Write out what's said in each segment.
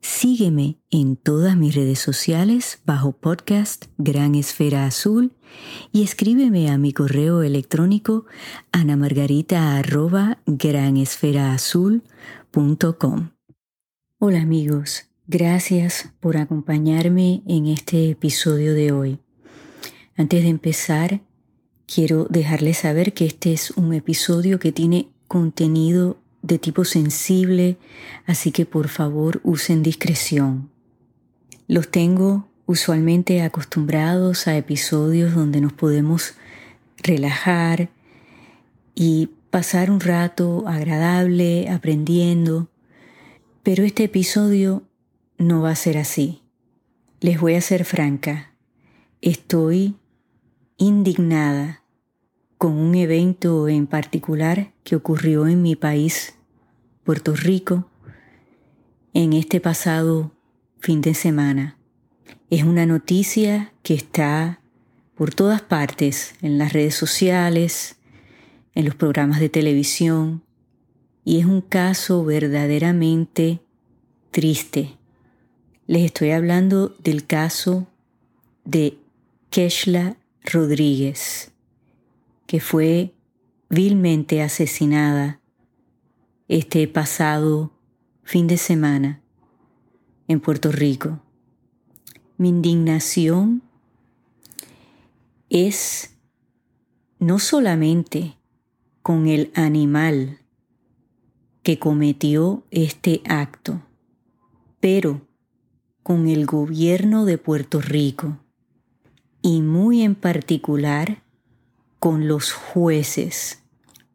Sígueme en todas mis redes sociales bajo podcast Gran Esfera Azul y escríbeme a mi correo electrónico anamargarita.granesferaazul.com. Hola amigos, gracias por acompañarme en este episodio de hoy. Antes de empezar, quiero dejarles saber que este es un episodio que tiene contenido de tipo sensible, así que por favor usen discreción. Los tengo usualmente acostumbrados a episodios donde nos podemos relajar y pasar un rato agradable aprendiendo, pero este episodio no va a ser así. Les voy a ser franca, estoy indignada con un evento en particular que ocurrió en mi país, Puerto Rico, en este pasado fin de semana. Es una noticia que está por todas partes, en las redes sociales, en los programas de televisión, y es un caso verdaderamente triste. Les estoy hablando del caso de Keshla Rodríguez que fue vilmente asesinada este pasado fin de semana en Puerto Rico. Mi indignación es no solamente con el animal que cometió este acto, pero con el gobierno de Puerto Rico y muy en particular con los jueces.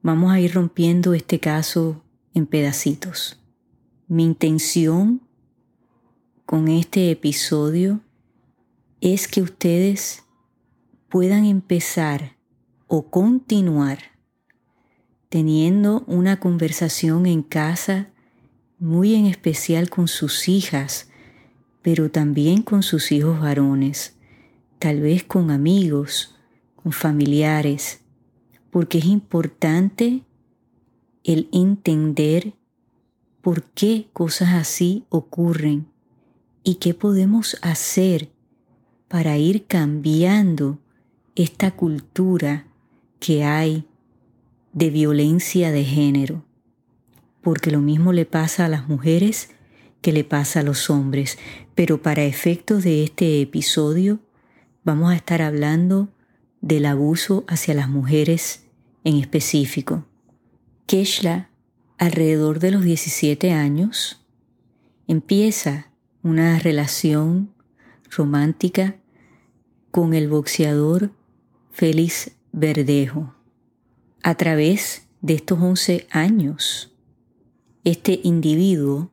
Vamos a ir rompiendo este caso en pedacitos. Mi intención con este episodio es que ustedes puedan empezar o continuar teniendo una conversación en casa muy en especial con sus hijas, pero también con sus hijos varones, tal vez con amigos, familiares, porque es importante el entender por qué cosas así ocurren y qué podemos hacer para ir cambiando esta cultura que hay de violencia de género, porque lo mismo le pasa a las mujeres que le pasa a los hombres, pero para efectos de este episodio vamos a estar hablando del abuso hacia las mujeres en específico. Keshla, alrededor de los 17 años, empieza una relación romántica con el boxeador Félix Verdejo. A través de estos 11 años, este individuo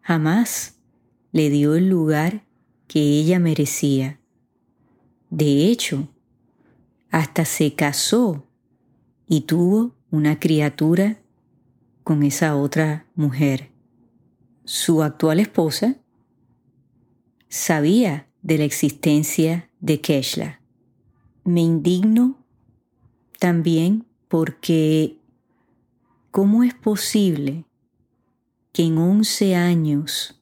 jamás le dio el lugar que ella merecía. De hecho, hasta se casó y tuvo una criatura con esa otra mujer. Su actual esposa sabía de la existencia de Keshla. Me indigno también porque ¿cómo es posible que en 11 años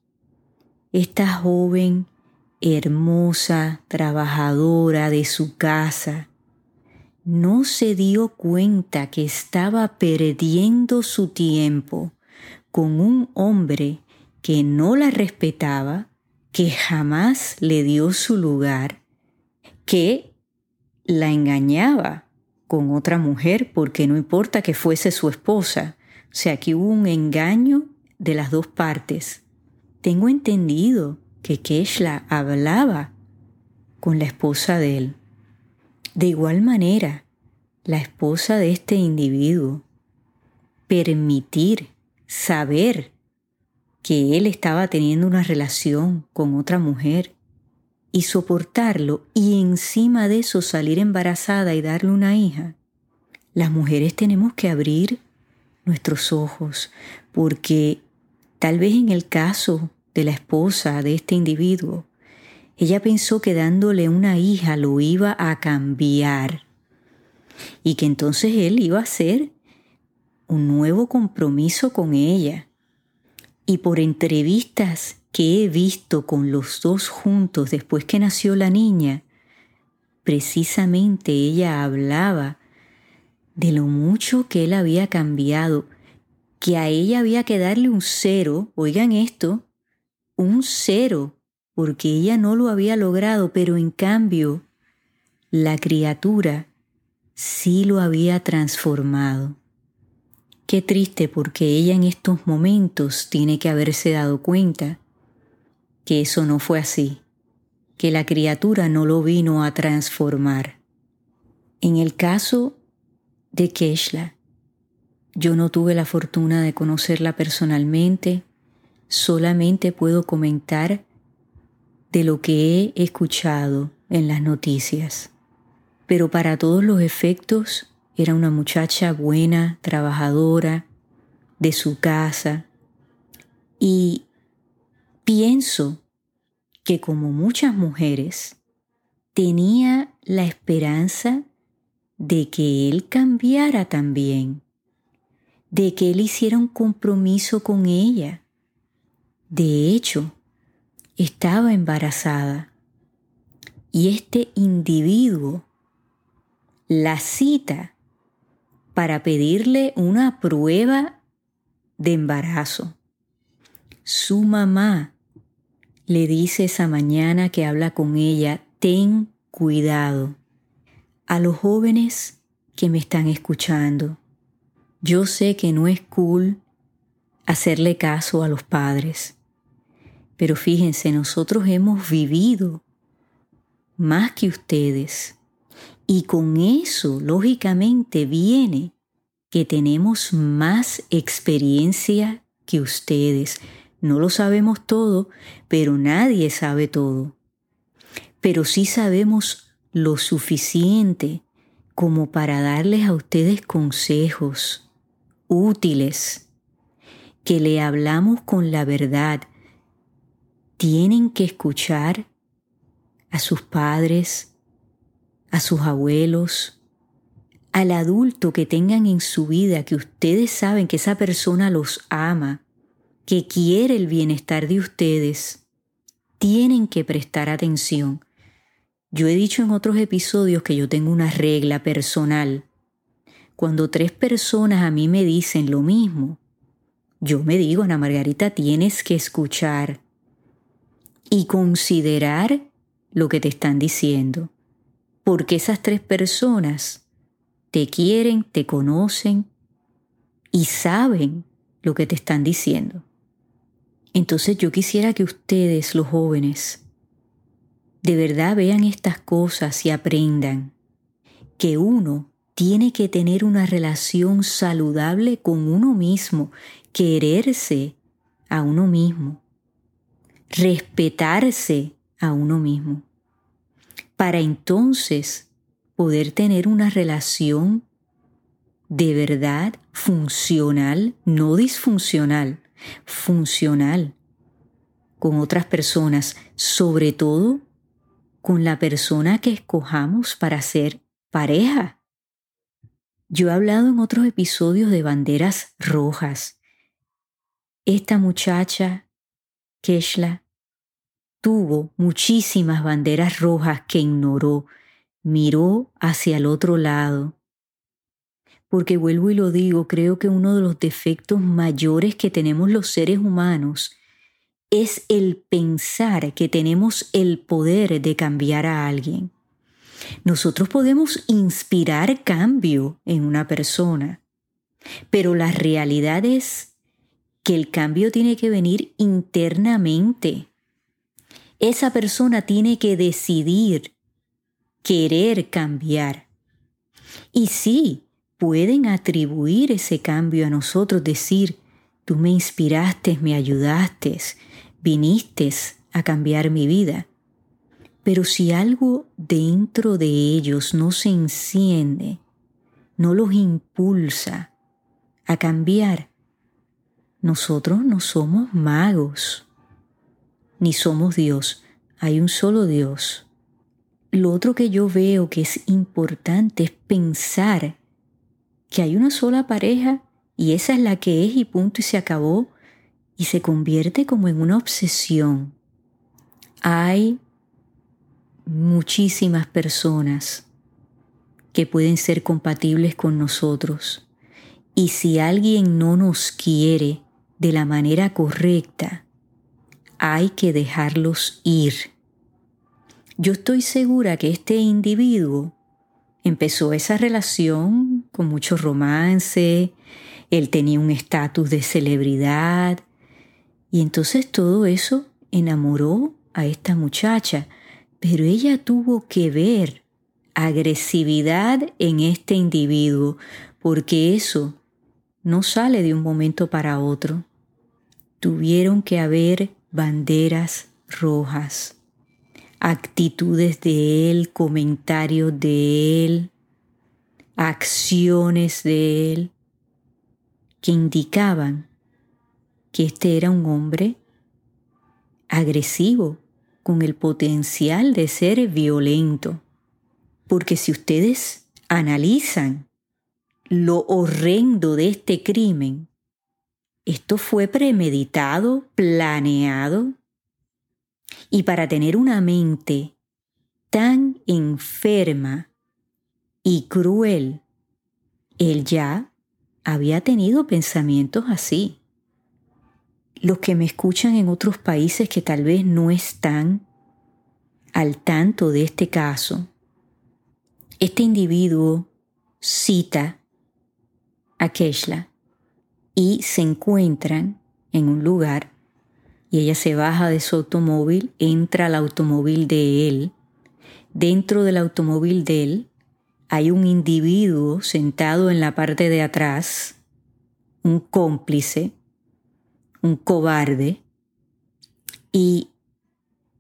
esta joven hermosa, trabajadora de su casa, no se dio cuenta que estaba perdiendo su tiempo con un hombre que no la respetaba, que jamás le dio su lugar, que la engañaba con otra mujer porque no importa que fuese su esposa. O sea, que hubo un engaño de las dos partes. Tengo entendido que Keshla hablaba con la esposa de él. De igual manera, la esposa de este individuo permitir saber que él estaba teniendo una relación con otra mujer y soportarlo y encima de eso salir embarazada y darle una hija, las mujeres tenemos que abrir nuestros ojos porque tal vez en el caso de la esposa de este individuo, ella pensó que dándole una hija lo iba a cambiar y que entonces él iba a hacer un nuevo compromiso con ella. Y por entrevistas que he visto con los dos juntos después que nació la niña, precisamente ella hablaba de lo mucho que él había cambiado, que a ella había que darle un cero, oigan esto, un cero porque ella no lo había logrado, pero en cambio la criatura sí lo había transformado. Qué triste porque ella en estos momentos tiene que haberse dado cuenta que eso no fue así, que la criatura no lo vino a transformar. En el caso de Keshla, yo no tuve la fortuna de conocerla personalmente, solamente puedo comentar de lo que he escuchado en las noticias. Pero para todos los efectos era una muchacha buena, trabajadora, de su casa. Y pienso que como muchas mujeres, tenía la esperanza de que él cambiara también, de que él hiciera un compromiso con ella. De hecho, estaba embarazada y este individuo la cita para pedirle una prueba de embarazo. Su mamá le dice esa mañana que habla con ella, ten cuidado. A los jóvenes que me están escuchando, yo sé que no es cool hacerle caso a los padres pero fíjense, nosotros hemos vivido más que ustedes. Y con eso, lógicamente, viene que tenemos más experiencia que ustedes. No lo sabemos todo, pero nadie sabe todo. Pero sí sabemos lo suficiente como para darles a ustedes consejos útiles, que le hablamos con la verdad, tienen que escuchar a sus padres, a sus abuelos, al adulto que tengan en su vida, que ustedes saben que esa persona los ama, que quiere el bienestar de ustedes, tienen que prestar atención. Yo he dicho en otros episodios que yo tengo una regla personal. Cuando tres personas a mí me dicen lo mismo, yo me digo, Ana Margarita, tienes que escuchar y considerar lo que te están diciendo, porque esas tres personas te quieren, te conocen y saben lo que te están diciendo. Entonces yo quisiera que ustedes, los jóvenes, de verdad vean estas cosas y aprendan que uno tiene que tener una relación saludable con uno mismo, quererse a uno mismo respetarse a uno mismo, para entonces poder tener una relación de verdad funcional, no disfuncional, funcional con otras personas, sobre todo con la persona que escojamos para ser pareja. Yo he hablado en otros episodios de banderas rojas. Esta muchacha Keshla tuvo muchísimas banderas rojas que ignoró, miró hacia el otro lado. Porque vuelvo y lo digo, creo que uno de los defectos mayores que tenemos los seres humanos es el pensar que tenemos el poder de cambiar a alguien. Nosotros podemos inspirar cambio en una persona, pero la realidad es que el cambio tiene que venir internamente. Esa persona tiene que decidir querer cambiar. Y sí, pueden atribuir ese cambio a nosotros, decir, tú me inspiraste, me ayudaste, viniste a cambiar mi vida. Pero si algo dentro de ellos no se enciende, no los impulsa a cambiar, nosotros no somos magos, ni somos Dios. Hay un solo Dios. Lo otro que yo veo que es importante es pensar que hay una sola pareja y esa es la que es y punto y se acabó y se convierte como en una obsesión. Hay muchísimas personas que pueden ser compatibles con nosotros y si alguien no nos quiere de la manera correcta, hay que dejarlos ir. Yo estoy segura que este individuo empezó esa relación con mucho romance, él tenía un estatus de celebridad y entonces todo eso enamoró a esta muchacha, pero ella tuvo que ver agresividad en este individuo, porque eso no sale de un momento para otro. Tuvieron que haber banderas rojas, actitudes de él, comentarios de él, acciones de él, que indicaban que este era un hombre agresivo, con el potencial de ser violento. Porque si ustedes analizan lo horrendo de este crimen, esto fue premeditado, planeado, y para tener una mente tan enferma y cruel, él ya había tenido pensamientos así. Los que me escuchan en otros países que tal vez no están al tanto de este caso, este individuo cita a Keshla y se encuentran en un lugar y ella se baja de su automóvil, entra al automóvil de él. Dentro del automóvil de él hay un individuo sentado en la parte de atrás, un cómplice, un cobarde, y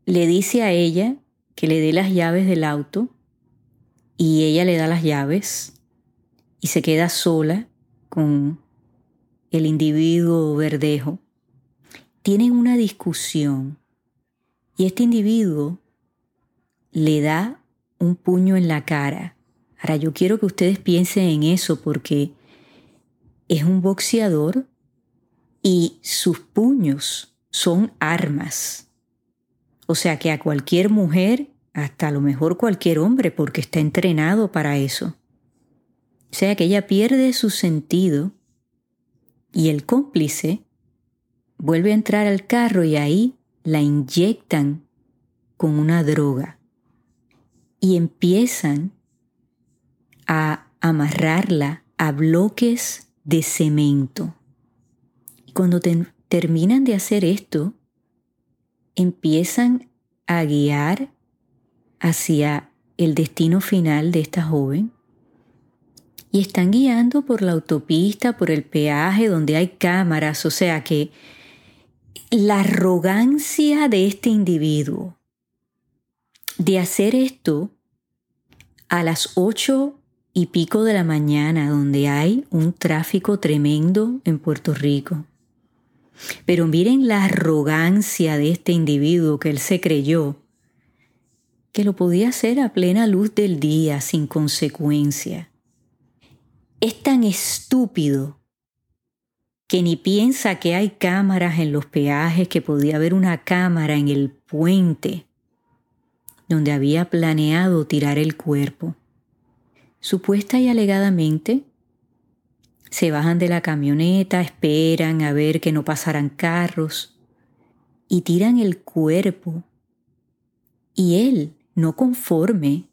le dice a ella que le dé las llaves del auto y ella le da las llaves y se queda sola con el individuo verdejo. Tienen una discusión y este individuo le da un puño en la cara Ahora yo quiero que ustedes piensen en eso porque es un boxeador y sus puños son armas. O sea que a cualquier mujer, hasta a lo mejor cualquier hombre, porque está entrenado para eso. O sea que ella pierde su sentido y el cómplice vuelve a entrar al carro y ahí la inyectan con una droga. Y empiezan a amarrarla a bloques de cemento. Cuando terminan de hacer esto, empiezan a guiar hacia el destino final de esta joven y están guiando por la autopista, por el peaje donde hay cámaras, o sea que la arrogancia de este individuo de hacer esto a las 8 y pico de la mañana donde hay un tráfico tremendo en Puerto Rico. Pero miren la arrogancia de este individuo que él se creyó que lo podía hacer a plena luz del día sin consecuencia. Es tan estúpido que ni piensa que hay cámaras en los peajes, que podía haber una cámara en el puente donde había planeado tirar el cuerpo. Supuesta y alegadamente, se bajan de la camioneta, esperan a ver que no pasaran carros y tiran el cuerpo. Y él, no conforme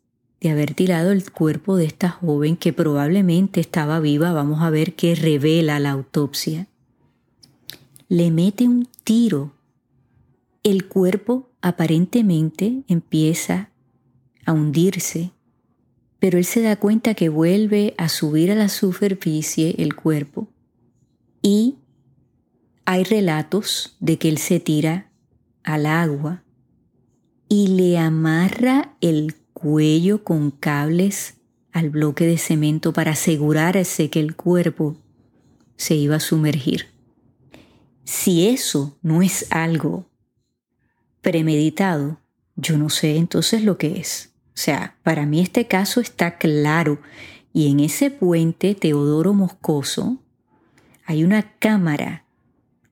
de haber tirado el cuerpo de esta joven que probablemente estaba viva, vamos a ver qué revela la autopsia, le mete un tiro. El cuerpo aparentemente empieza a hundirse pero él se da cuenta que vuelve a subir a la superficie el cuerpo. Y hay relatos de que él se tira al agua y le amarra el cuello con cables al bloque de cemento para asegurarse que el cuerpo se iba a sumergir. Si eso no es algo premeditado, yo no sé entonces lo que es. O sea, para mí este caso está claro. Y en ese puente Teodoro Moscoso hay una cámara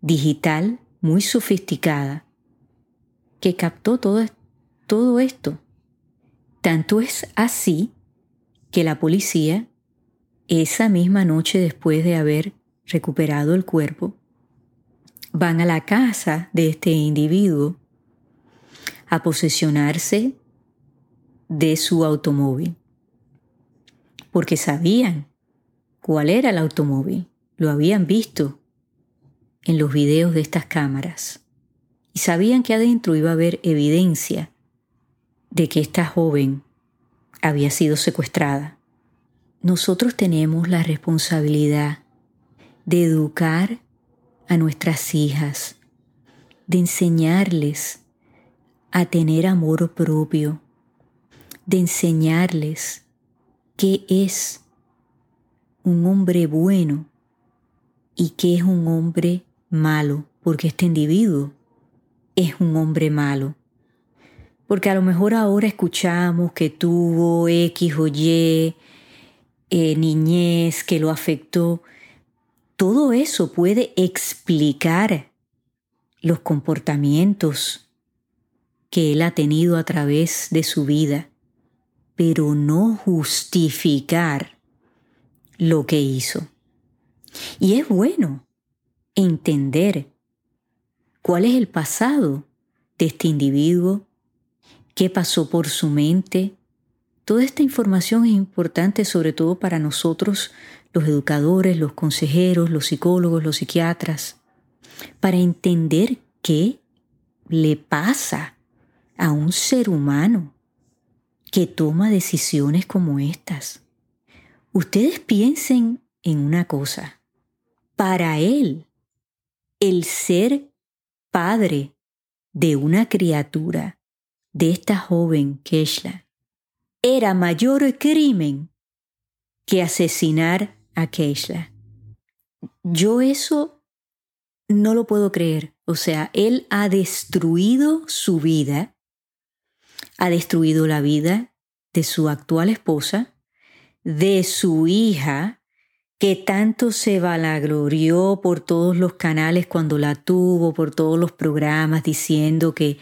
digital muy sofisticada que captó todo, todo esto. Tanto es así que la policía, esa misma noche después de haber recuperado el cuerpo, van a la casa de este individuo a posesionarse de su automóvil, porque sabían cuál era el automóvil, lo habían visto en los videos de estas cámaras y sabían que adentro iba a haber evidencia de que esta joven había sido secuestrada. Nosotros tenemos la responsabilidad de educar a nuestras hijas, de enseñarles a tener amor propio, de enseñarles qué es un hombre bueno y qué es un hombre malo, porque este individuo es un hombre malo. Porque a lo mejor ahora escuchamos que tuvo X o Y eh, niñez que lo afectó. Todo eso puede explicar los comportamientos que él ha tenido a través de su vida, pero no justificar lo que hizo. Y es bueno entender cuál es el pasado de este individuo, qué pasó por su mente. Toda esta información es importante sobre todo para nosotros, los educadores, los consejeros, los psicólogos, los psiquiatras, para entender qué le pasa a un ser humano que toma decisiones como estas. Ustedes piensen en una cosa. Para él, el ser padre de una criatura, de esta joven Keshla, era mayor crimen que asesinar a Keshla. Yo eso no lo puedo creer. O sea, él ha destruido su vida, ha destruido la vida de su actual esposa, de su hija, que tanto se valaglorió por todos los canales cuando la tuvo, por todos los programas, diciendo que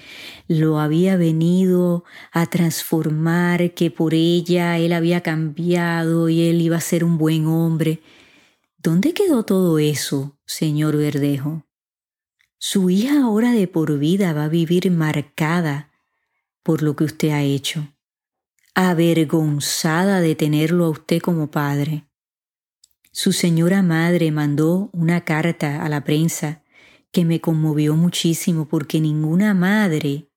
lo había venido a transformar, que por ella él había cambiado y él iba a ser un buen hombre. ¿Dónde quedó todo eso, señor Verdejo? Su hija ahora de por vida va a vivir marcada por lo que usted ha hecho, avergonzada de tenerlo a usted como padre su señora madre mandó una carta a la prensa que me conmovió muchísimo porque ninguna madre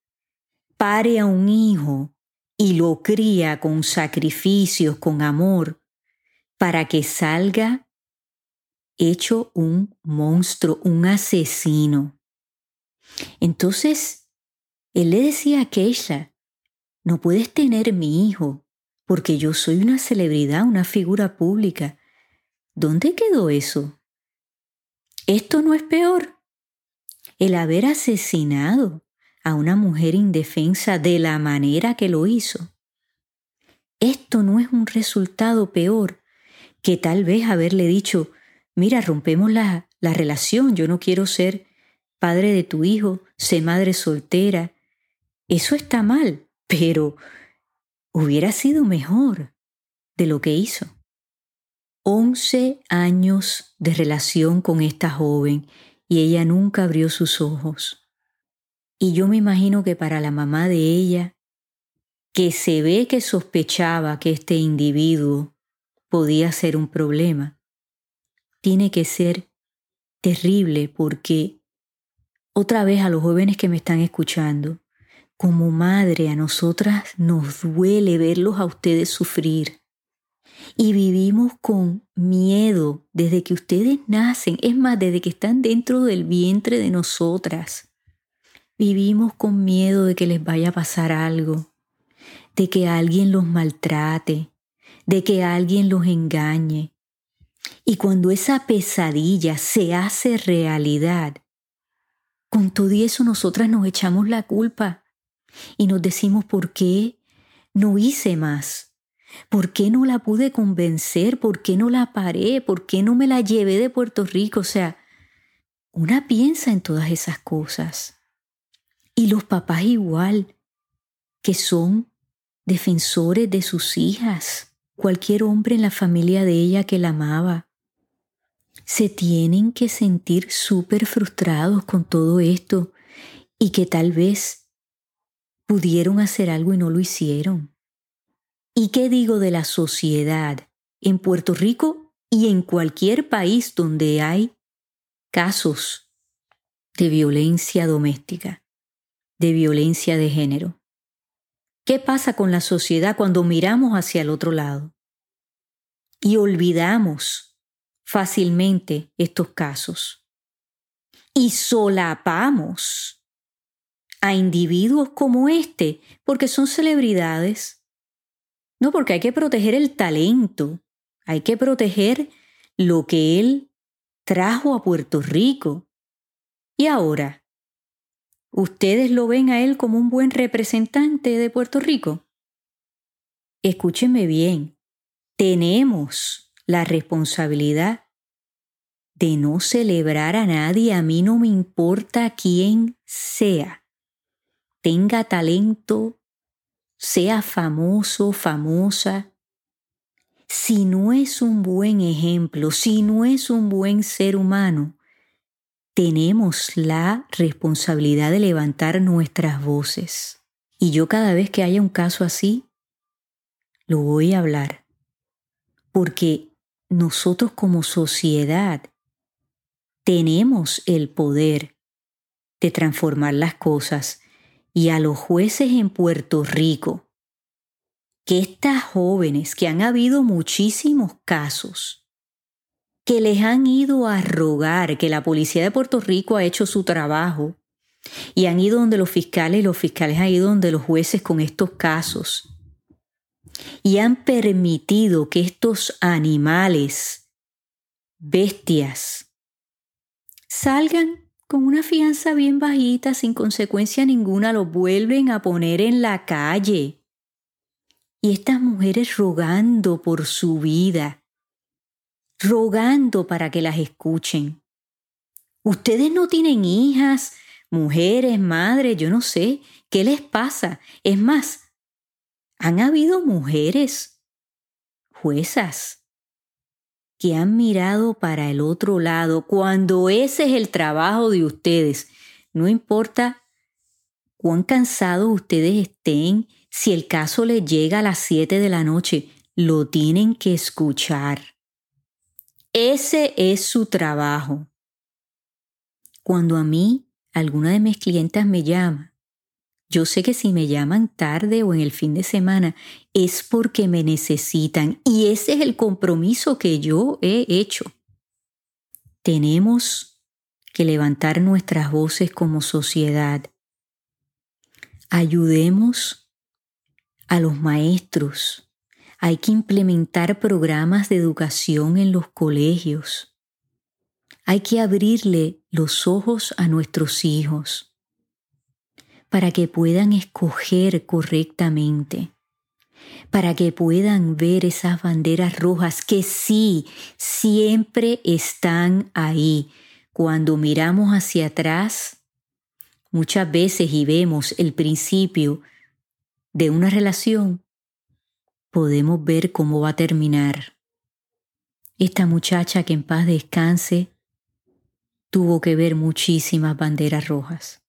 pare a un hijo y lo cría con sacrificios, con amor, para que salga hecho un monstruo, un asesino. Entonces, él le decía a Keisha, no puedes tener mi hijo, porque yo soy una celebridad, una figura pública. ¿Dónde quedó eso? Esto no es peor. El haber asesinado a una mujer indefensa de la manera que lo hizo. Esto no es un resultado peor que tal vez haberle dicho, mira, rompemos la, la relación, yo no quiero ser padre de tu hijo, sé madre soltera. Eso está mal, pero hubiera sido mejor de lo que hizo. 11 años de relación con esta joven y ella nunca abrió sus ojos. Y yo me imagino que para la mamá de ella, que se ve que sospechaba que este individuo podía ser un problema, tiene que ser terrible porque, otra vez a los jóvenes que me están escuchando, como madre a nosotras nos duele verlos a ustedes sufrir y vivimos con miedo desde que ustedes nacen, es más, desde que están dentro del vientre de nosotras. vivimos con miedo de que les vaya a pasar algo, de que alguien los maltrate, de que alguien los engañe. Y cuando esa pesadilla se hace realidad, con todo eso nosotras nos echamos la culpa y nos decimos, ¿por qué no hice más? ¿Por qué no la pude convencer? ¿Por qué no la paré? ¿Por qué no me la llevé de Puerto Rico? O sea, una piensa en todas esas cosas. Y los papás igual, que son defensores de sus hijas, cualquier hombre en la familia de ella que la amaba. Se tienen que sentir súper frustrados con todo esto y que tal vez pudieron hacer algo y no lo hicieron. ¿Y qué digo de la sociedad en Puerto Rico y en cualquier país donde hay casos de violencia doméstica, de violencia de género? ¿Qué pasa con la sociedad cuando miramos hacia el otro lado? Y olvidamos fácilmente estos casos. Y solapamos a individuos como este porque son celebridades. No, porque hay que proteger el talento, hay que proteger lo que él trajo a Puerto Rico. Y ahora, ¿Ustedes lo ven a él como un buen representante de Puerto Rico? Escúchenme bien, tenemos la responsabilidad de no celebrar a nadie, a mí no me importa quién sea, tenga talento, sea famoso, famosa, si no es un buen ejemplo, si no es un buen ser humano, tenemos la responsabilidad de levantar nuestras voces. Y yo cada vez que haya un caso así, lo voy a hablar. Porque nosotros como sociedad tenemos el poder de transformar las cosas y a los jueces en Puerto Rico, que estas jóvenes, que han habido muchísimos casos, que les han ido a rogar que la policía de Puerto Rico ha hecho su trabajo y han ido donde los fiscales los fiscales han ido donde los jueces con estos casos y han permitido que estos animales, bestias, salgan con una fianza bien bajita, sin consecuencia ninguna, los vuelven a poner en la calle. Y estas mujeres rogando por su vida, rogando para que las escuchen. Ustedes no tienen hijas, mujeres, madres, yo no sé, ¿qué les pasa? Es más, han habido mujeres, juezas, que han mirado para el otro lado cuando ese es el trabajo de ustedes. No importa cuán cansados ustedes estén, si el caso les llega a las 7 de la noche, lo tienen que escuchar. Ese es su trabajo. Cuando a mí alguna de mis clientas me llama, yo sé que si me llaman tarde o en el fin de semana es porque me necesitan y ese es el compromiso que yo he hecho. Tenemos que levantar nuestras voces como sociedad. Ayudemos a los maestros, hay que implementar programas de educación en los colegios. Hay que abrirle los ojos a nuestros hijos para que puedan escoger correctamente, para que puedan ver esas banderas rojas que sí, siempre están ahí. Cuando miramos hacia atrás, muchas veces y vemos el principio de una relación, podemos ver cómo va a terminar. Esta muchacha que en paz descanse tuvo que ver muchísimas banderas rojas.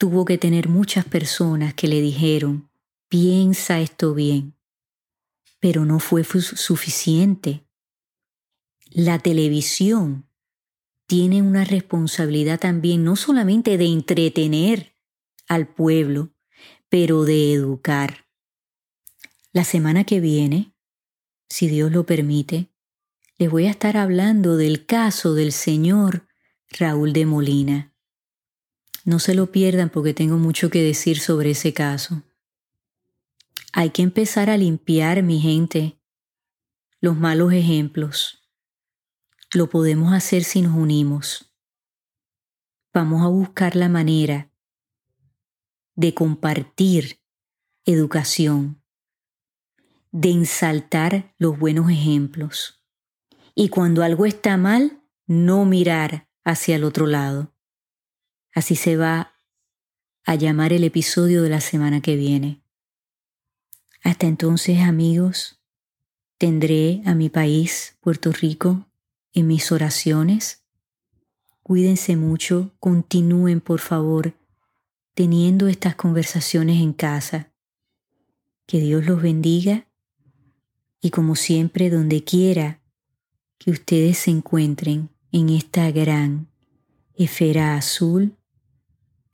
Tuvo que tener muchas personas que le dijeron, piensa esto bien. Pero no fue suficiente. La televisión tiene una responsabilidad también no solamente de entretener al pueblo, pero de educar. La semana que viene, si Dios lo permite, les voy a estar hablando del caso del señor Raúl de Molina. No se lo pierdan porque tengo mucho que decir sobre ese caso. Hay que empezar a limpiar, mi gente, los malos ejemplos. Lo podemos hacer si nos unimos. Vamos a buscar la manera de compartir educación, de ensaltar los buenos ejemplos. Y cuando algo está mal, no mirar hacia el otro lado. Así se va a llamar el episodio de la semana que viene. Hasta entonces, amigos, tendré a mi país, Puerto Rico, en mis oraciones. Cuídense mucho, continúen por favor teniendo estas conversaciones en casa. Que Dios los bendiga y como siempre, donde quiera que ustedes se encuentren en esta gran esfera azul,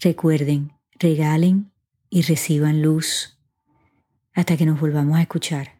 recuerden, regalen y reciban luz hasta que nos volvamos a escuchar.